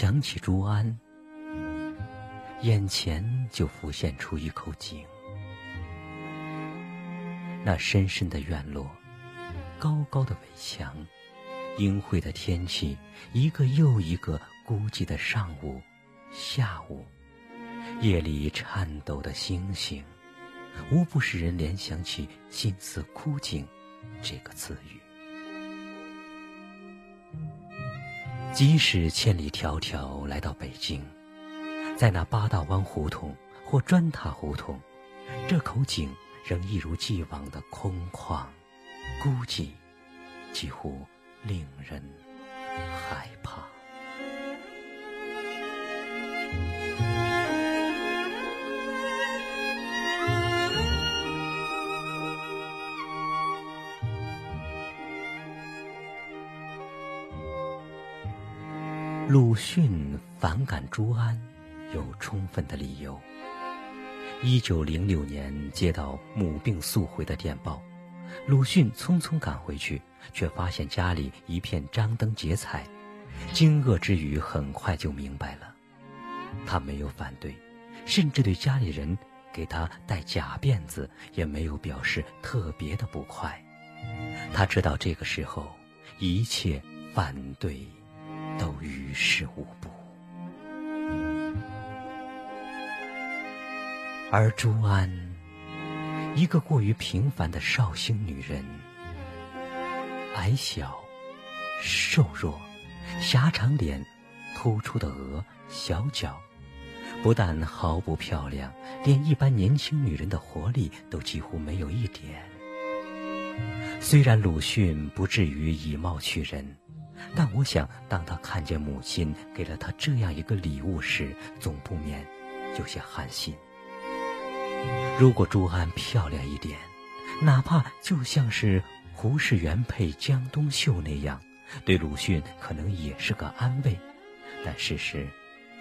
想起朱安，眼前就浮现出一口井。那深深的院落，高高的围墙，阴晦的天气，一个又一个孤寂的上午、下午，夜里颤抖的星星，无不使人联想起“心似枯井”这个词语。即使千里迢迢来到北京，在那八大湾胡同或砖塔胡同，这口井。仍一如既往的空旷、孤寂，几乎令人害怕。鲁迅反感朱安，有充分的理由。一九零六年接到母病速回的电报，鲁迅匆匆赶回去，却发现家里一片张灯结彩，惊愕之余，很快就明白了。他没有反对，甚至对家里人给他戴假辫子也没有表示特别的不快。他知道这个时候一切反对都于事无补。而朱安，一个过于平凡的绍兴女人，矮小、瘦弱、狭长脸、突出的额、小脚，不但毫不漂亮，连一般年轻女人的活力都几乎没有一点。虽然鲁迅不至于以貌取人，但我想，当他看见母亲给了他这样一个礼物时，总不免有些寒心。如果朱安漂亮一点，哪怕就像是胡适原配江冬秀那样，对鲁迅可能也是个安慰。但事实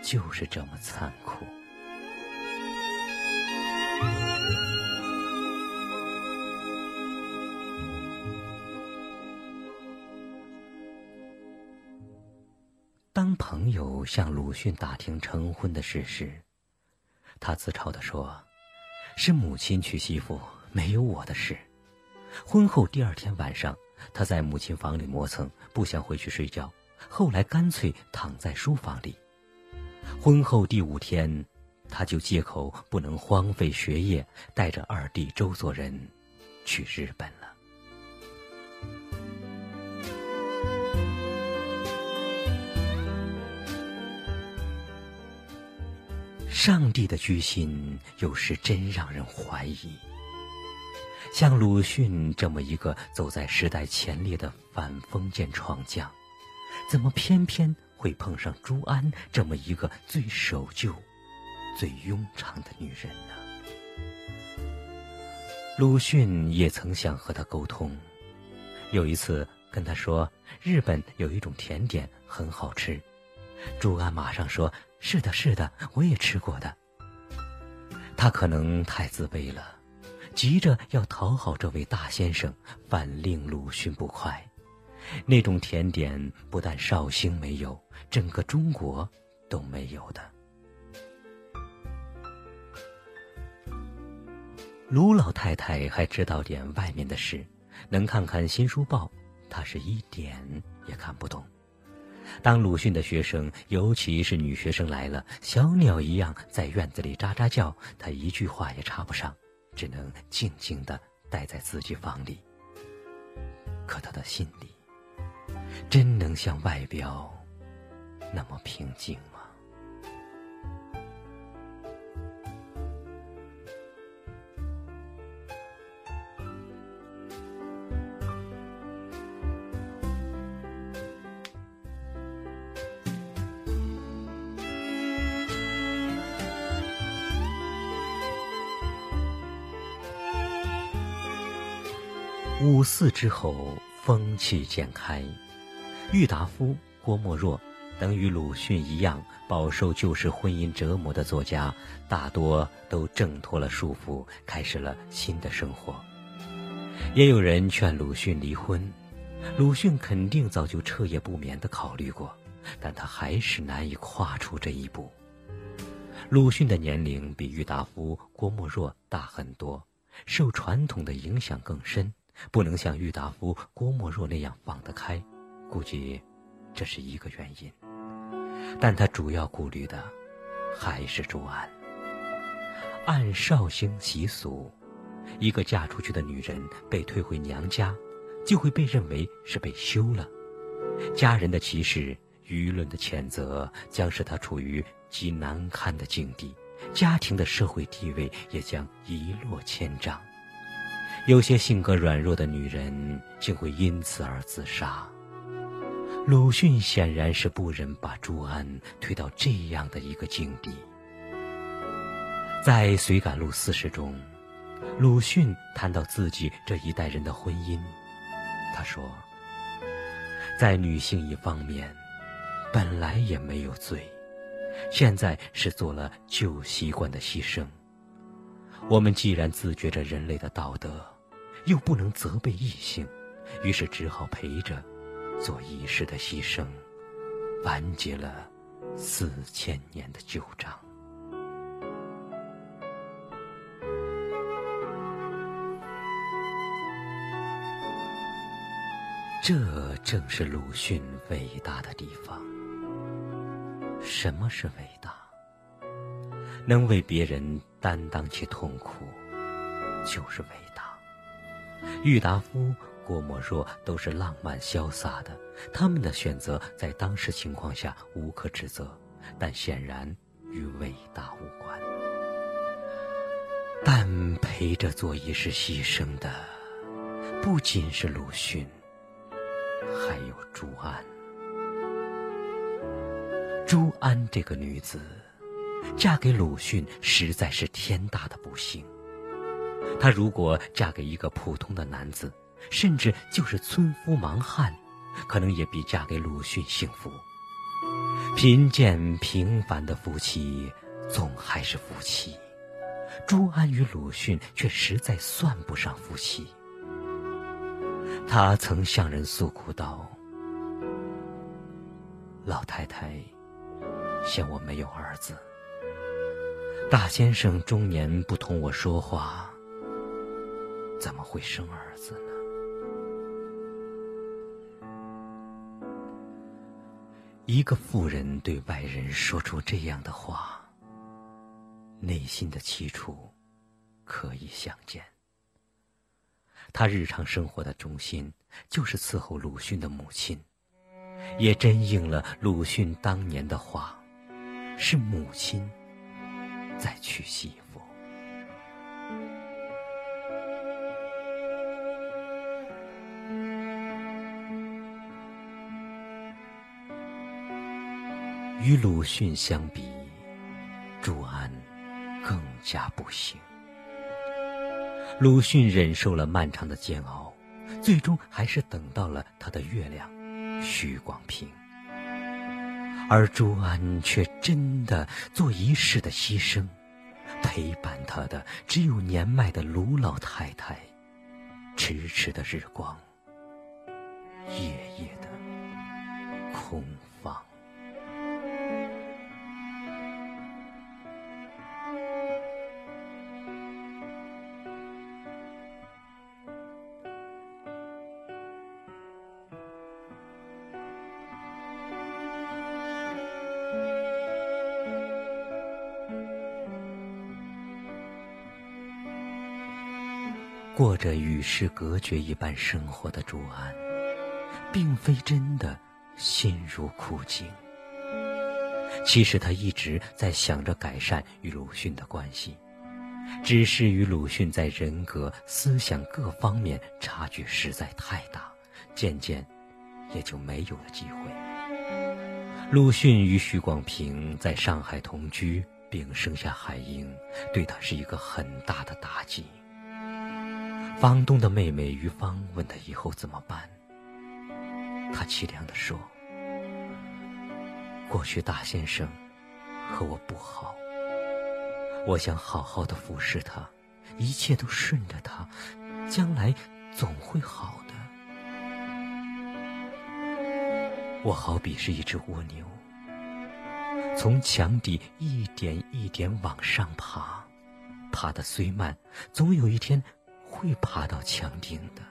就是这么残酷。朋友向鲁迅打听成婚的事时，他自嘲地说。是母亲娶媳妇，没有我的事。婚后第二天晚上，他在母亲房里磨蹭，不想回去睡觉，后来干脆躺在书房里。婚后第五天，他就借口不能荒废学业，带着二弟周作人去日本上帝的居心有时真让人怀疑。像鲁迅这么一个走在时代前列的反封建闯将，怎么偏偏会碰上朱安这么一个最守旧、最庸常的女人呢？鲁迅也曾想和她沟通，有一次跟她说日本有一种甜点很好吃，朱安马上说。是的，是的，我也吃过的。他可能太自卑了，急着要讨好这位大先生，反令鲁迅不快。那种甜点不但绍兴没有，整个中国都没有的。卢老太太还知道点外面的事，能看看新书报，她是一点也看不懂。当鲁迅的学生，尤其是女学生来了，小鸟一样在院子里喳喳叫，他一句话也插不上，只能静静的待在自己房里。可他的心里，真能像外表那么平静吗？四之后，风气渐开，郁达夫、郭沫若等与鲁迅一样饱受旧式婚姻折磨的作家，大多都挣脱了束缚，开始了新的生活。也有人劝鲁迅离婚，鲁迅肯定早就彻夜不眠地考虑过，但他还是难以跨出这一步。鲁迅的年龄比郁达夫、郭沫若大很多，受传统的影响更深，不能像郁达夫、郭沫若那样放得开，估计这是一个原因。但他主要顾虑的还是朱安。按绍兴习俗，一个嫁出去的女人被退回娘家，就会被认为是被休了，家人的歧视。舆论的谴责将使他处于极难堪的境地，家庭的社会地位也将一落千丈。有些性格软弱的女人竟会因此而自杀。鲁迅显然是不忍把朱安推到这样的一个境地。在《随感录四十》中，鲁迅谈到自己这一代人的婚姻，他说：“在女性一方面。”本来也没有罪，现在是做了旧习惯的牺牲。我们既然自觉着人类的道德，又不能责备异性，于是只好陪着做一世的牺牲，完结了四千年的旧账。这正是鲁迅伟大的地方。什么是伟大？能为别人担当起痛苦，就是伟大。郁达夫、郭沫若都是浪漫潇洒的，他们的选择在当时情况下无可指责，但显然与伟大无关。但陪着做一世牺牲的，不仅是鲁迅，还有朱安。朱安这个女子，嫁给鲁迅实在是天大的不幸。她如果嫁给一个普通的男子，甚至就是村夫盲汉，可能也比嫁给鲁迅幸福。贫贱平凡的夫妻，总还是夫妻。朱安与鲁迅却实在算不上夫妻。他曾向人诉苦道：“老太太。”嫌我没有儿子，大先生中年不同我说话，怎么会生儿子呢？一个妇人对外人说出这样的话，内心的凄楚可以想见。她日常生活的中心就是伺候鲁迅的母亲，也真应了鲁迅当年的话。是母亲在娶媳妇。与鲁迅相比，朱安更加不幸。鲁迅忍受了漫长的煎熬，最终还是等到了他的月亮——许广平。而朱安却真的做一世的牺牲，陪伴他的只有年迈的卢老太太，迟迟的日光，夜夜的空过着与世隔绝一般生活的朱安，并非真的心如枯井。其实他一直在想着改善与鲁迅的关系，只是与鲁迅在人格、思想各方面差距实在太大，渐渐也就没有了机会。鲁迅与许广平在上海同居，并生下海英，对他是一个很大的打击。房东的妹妹于芳问他以后怎么办，他凄凉地说：“过去大先生和我不好，我想好好的服侍他，一切都顺着他，将来总会好的。我好比是一只蜗牛，从墙底一点一点往上爬，爬得虽慢，总有一天会爬到墙顶的。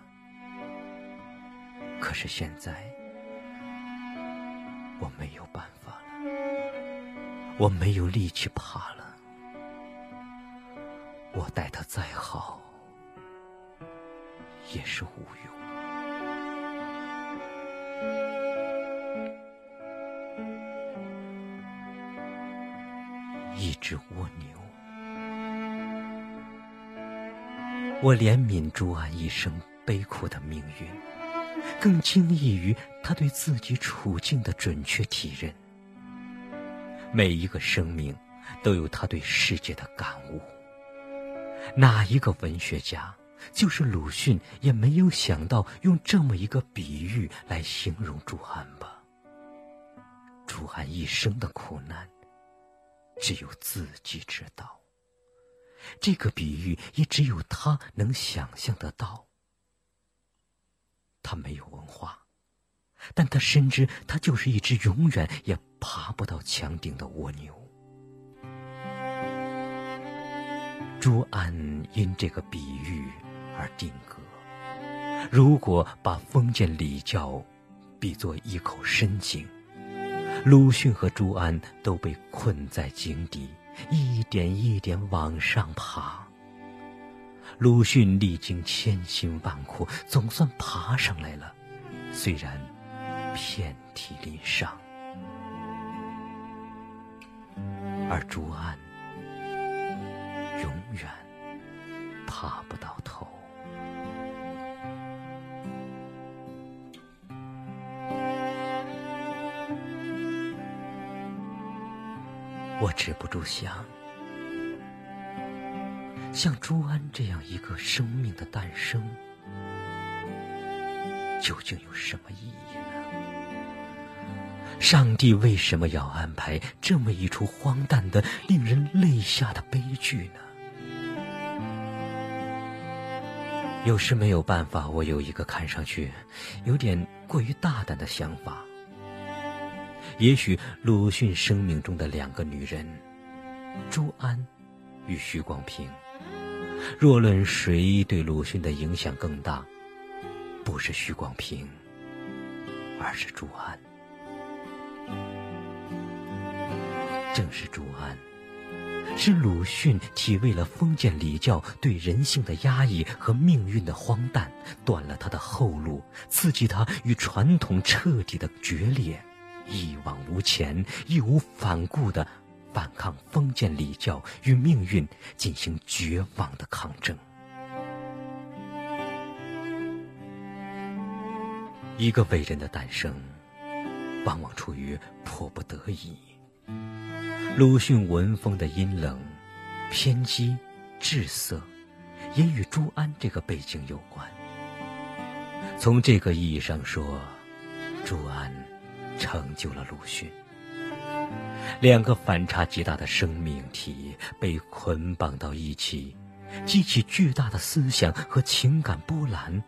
可是现在，我没有办法了，我没有力气爬了。我待他再好，也是无用。一只蜗牛，我怜悯朱安一生悲苦的命运，更惊异于他对自己处境的准确体认。每一个生命都有他对世界的感悟。哪一个文学家，就是鲁迅，也没有想到用这么一个比喻来形容朱安吧？朱安一生的苦难。只有自己知道，这个比喻也只有他能想象得到。他没有文化，但他深知他就是一只永远也爬不到墙顶的蜗牛。朱安因这个比喻而定格。如果把封建礼教比作一口深井，鲁迅和朱安都被困在井底，一点一点往上爬。鲁迅历经千辛万苦，总算爬上来了，虽然遍体鳞伤。而朱安永远爬不到头。我止不住想，像朱安这样一个生命的诞生，究竟有什么意义呢？上帝为什么要安排这么一出荒诞的、令人泪下的悲剧呢？有时没有办法，我有一个看上去有点过于大胆的想法。也许鲁迅生命中的两个女人，朱安与徐广平，若论谁对鲁迅的影响更大，不是徐广平，而是朱安。正是朱安，是鲁迅体味了封建礼教对人性的压抑和命运的荒诞，断了他的后路，刺激他与传统彻底的决裂。一往无前、义无反顾的反抗封建礼教，与命运进行绝望的抗争。一个伟人的诞生，往往出于迫不得已。鲁迅文风的阴冷、偏激、滞涩，也与朱安这个背景有关。从这个意义上说，朱安。成就了鲁迅。两个反差极大的生命体被捆绑到一起，激起巨大的思想和情感波澜，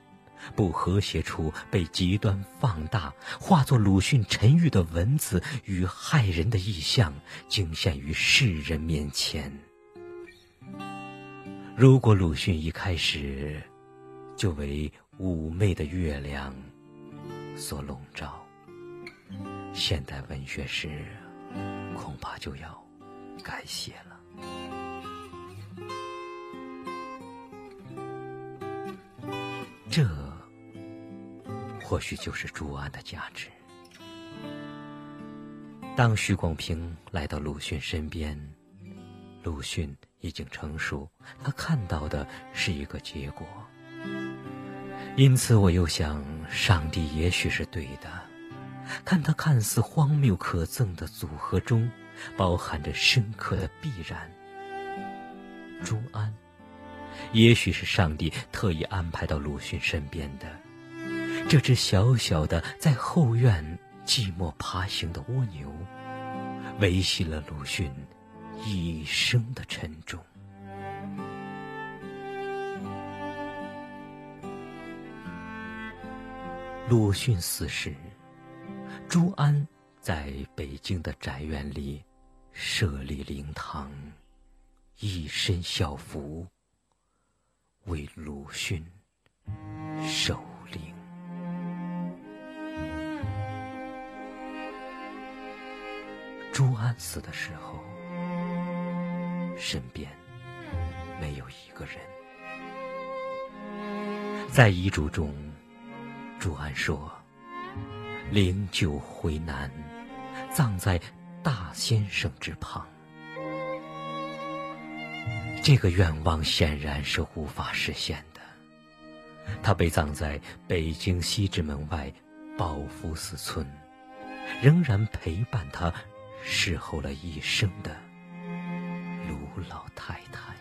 不和谐处被极端放大，化作鲁迅沉郁的文字与骇人的意象，惊现于世人面前。如果鲁迅一开始就为妩媚的月亮所笼罩。现代文学史恐怕就要改写了。这或许就是朱安的价值。当徐广平来到鲁迅身边，鲁迅已经成熟，他看到的是一个结果。因此，我又想，上帝也许是对的。看他看似荒谬可憎的组合中，包含着深刻的必然。朱安，也许是上帝特意安排到鲁迅身边的，这只小小的在后院寂寞爬行的蜗牛，维系了鲁迅一生的沉重。鲁迅死时。朱安在北京的宅院里设立灵堂，一身校服，为鲁迅守灵。朱安死的时候，身边没有一个人。在遗嘱中，朱安说：“灵柩回南，葬在大先生之旁。”这个愿望显然是无法实现的。他被葬在北京西直门外宝福寺村，仍然陪伴他。侍候了一生的卢老太太。